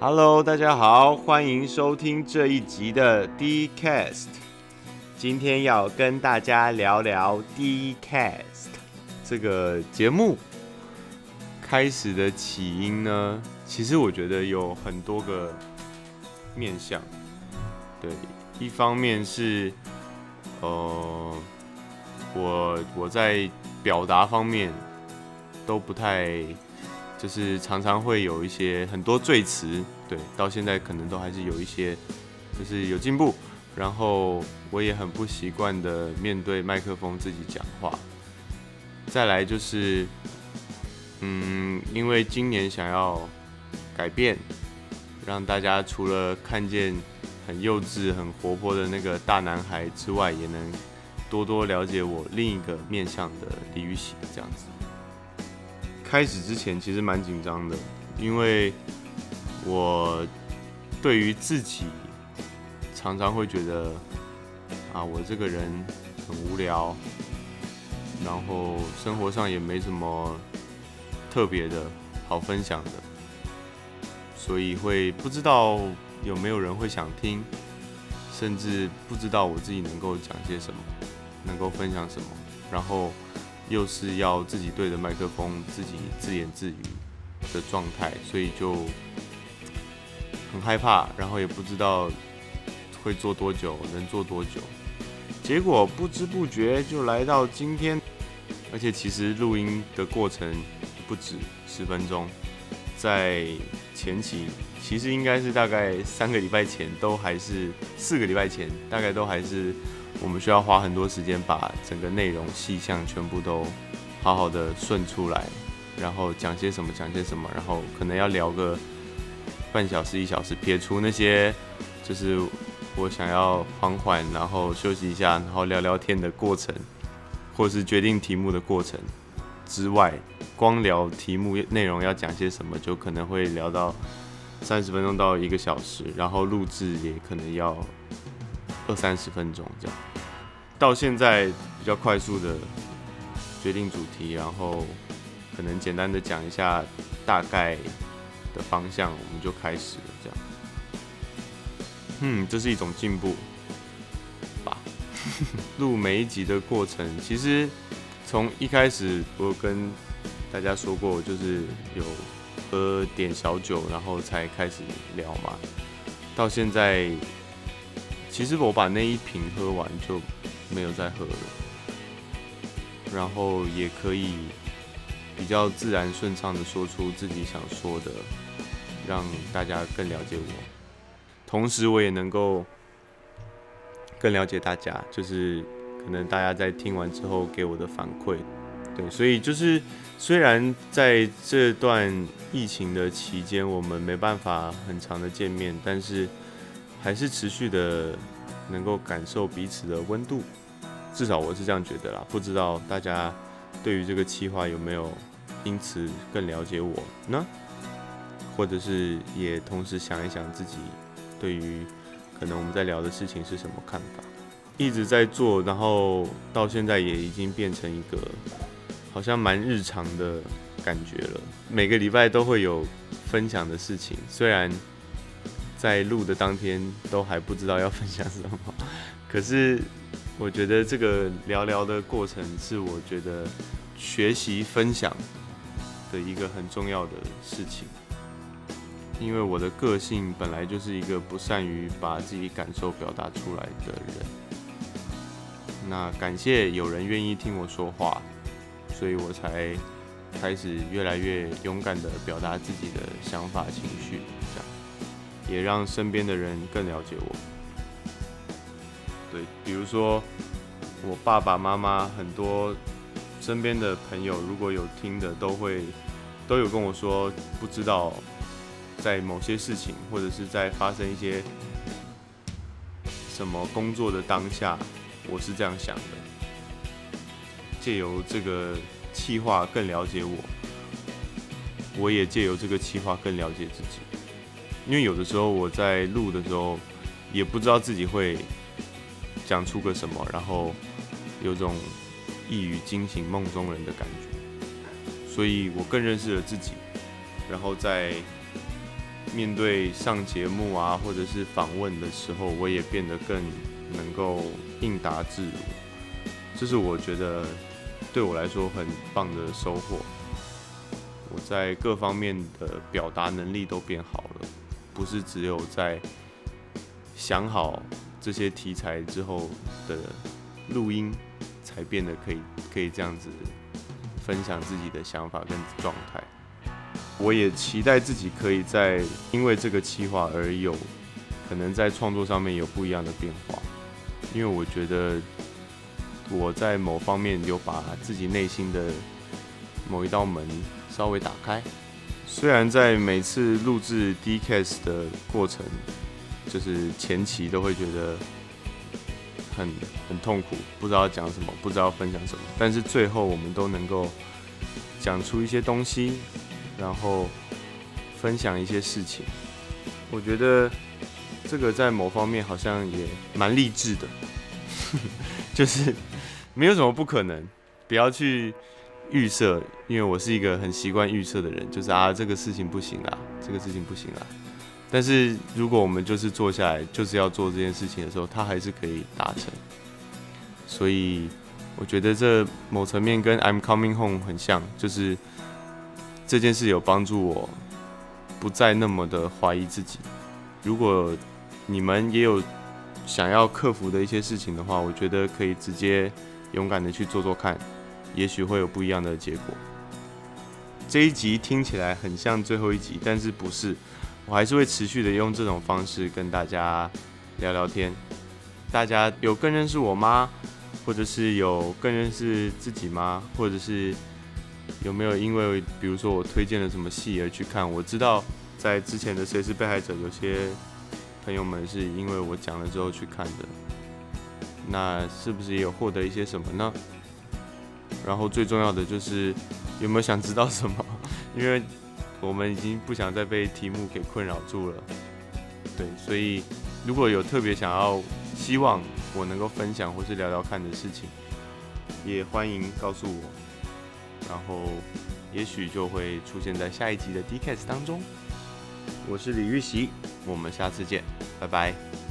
Hello，大家好，欢迎收听这一集的 D-Cast。今天要跟大家聊聊 D-Cast 这个节目开始的起因呢，其实我觉得有很多个面向。对，一方面是，呃，我我在表达方面都不太。就是常常会有一些很多赘词，对，到现在可能都还是有一些，就是有进步。然后我也很不习惯的面对麦克风自己讲话。再来就是，嗯，因为今年想要改变，让大家除了看见很幼稚、很活泼的那个大男孩之外，也能多多了解我另一个面向的李雨喜这样子。开始之前其实蛮紧张的，因为我对于自己常常会觉得啊，我这个人很无聊，然后生活上也没什么特别的好分享的，所以会不知道有没有人会想听，甚至不知道我自己能够讲些什么，能够分享什么，然后。又是要自己对着麦克风自己自言自语的状态，所以就很害怕，然后也不知道会做多久，能做多久。结果不知不觉就来到今天，而且其实录音的过程不止十分钟，在前期其实应该是大概三个礼拜前，都还是四个礼拜前，大概都还是。我们需要花很多时间把整个内容细项全部都好好的顺出来，然后讲些什么讲些什么，然后可能要聊个半小时一小时，撇除那些就是我想要缓缓，然后休息一下，然后聊聊天的过程，或是决定题目的过程之外，光聊题目内容要讲些什么，就可能会聊到三十分钟到一个小时，然后录制也可能要二三十分钟这样。到现在比较快速的决定主题，然后可能简单的讲一下大概的方向，我们就开始了。这样，嗯，这是一种进步吧。录每一集的过程，其实从一开始我跟大家说过，就是有喝点小酒，然后才开始聊嘛。到现在，其实我把那一瓶喝完就。没有再喝了，然后也可以比较自然顺畅的说出自己想说的，让大家更了解我，同时我也能够更了解大家，就是可能大家在听完之后给我的反馈，对，所以就是虽然在这段疫情的期间，我们没办法很长的见面，但是还是持续的能够感受彼此的温度。至少我是这样觉得啦，不知道大家对于这个企划有没有因此更了解我呢？或者是也同时想一想自己对于可能我们在聊的事情是什么看法？一直在做，然后到现在也已经变成一个好像蛮日常的感觉了。每个礼拜都会有分享的事情，虽然在录的当天都还不知道要分享什么，可是。我觉得这个聊聊的过程是我觉得学习分享的一个很重要的事情，因为我的个性本来就是一个不善于把自己感受表达出来的人。那感谢有人愿意听我说话，所以我才开始越来越勇敢地表达自己的想法、情绪，这样也让身边的人更了解我。对，比如说我爸爸妈妈，很多身边的朋友，如果有听的，都会都有跟我说，不知道在某些事情，或者是在发生一些什么工作的当下，我是这样想的。借由这个企划更了解我，我也借由这个企划更了解自己。因为有的时候我在录的时候，也不知道自己会。讲出个什么，然后有种一语惊醒梦中人的感觉，所以我更认识了自己，然后在面对上节目啊，或者是访问的时候，我也变得更能够应答自如。这是我觉得对我来说很棒的收获。我在各方面的表达能力都变好了，不是只有在想好这些题材之后的录音才变得可以可以这样子分享自己的想法跟状态。我也期待自己可以在因为这个企划而有可能在创作上面有不一样的变化，因为我觉得我在某方面有把自己内心的某一道门。稍微打开，虽然在每次录制 Dcast 的过程，就是前期都会觉得很很痛苦，不知道讲什么，不知道分享什么，但是最后我们都能够讲出一些东西，然后分享一些事情。我觉得这个在某方面好像也蛮励志的，就是没有什么不可能，不要去。预设，因为我是一个很习惯预设的人，就是啊，这个事情不行啦，这个事情不行啦。但是如果我们就是坐下来，就是要做这件事情的时候，它还是可以达成。所以我觉得这某层面跟 I'm Coming Home 很像，就是这件事有帮助我不再那么的怀疑自己。如果你们也有想要克服的一些事情的话，我觉得可以直接勇敢的去做做看。也许会有不一样的结果。这一集听起来很像最后一集，但是不是，我还是会持续的用这种方式跟大家聊聊天。大家有更认识我吗？或者是有更认识自己吗？或者是有没有因为比如说我推荐了什么戏而去看？我知道在之前的《谁是被害者》，有些朋友们是因为我讲了之后去看的。那是不是也有获得一些什么呢？然后最重要的就是有没有想知道什么？因为我们已经不想再被题目给困扰住了。对，所以如果有特别想要希望我能够分享或是聊聊看的事情，也欢迎告诉我。然后也许就会出现在下一集的 Dcast 当中。我是李玉玺，我们下次见，拜拜。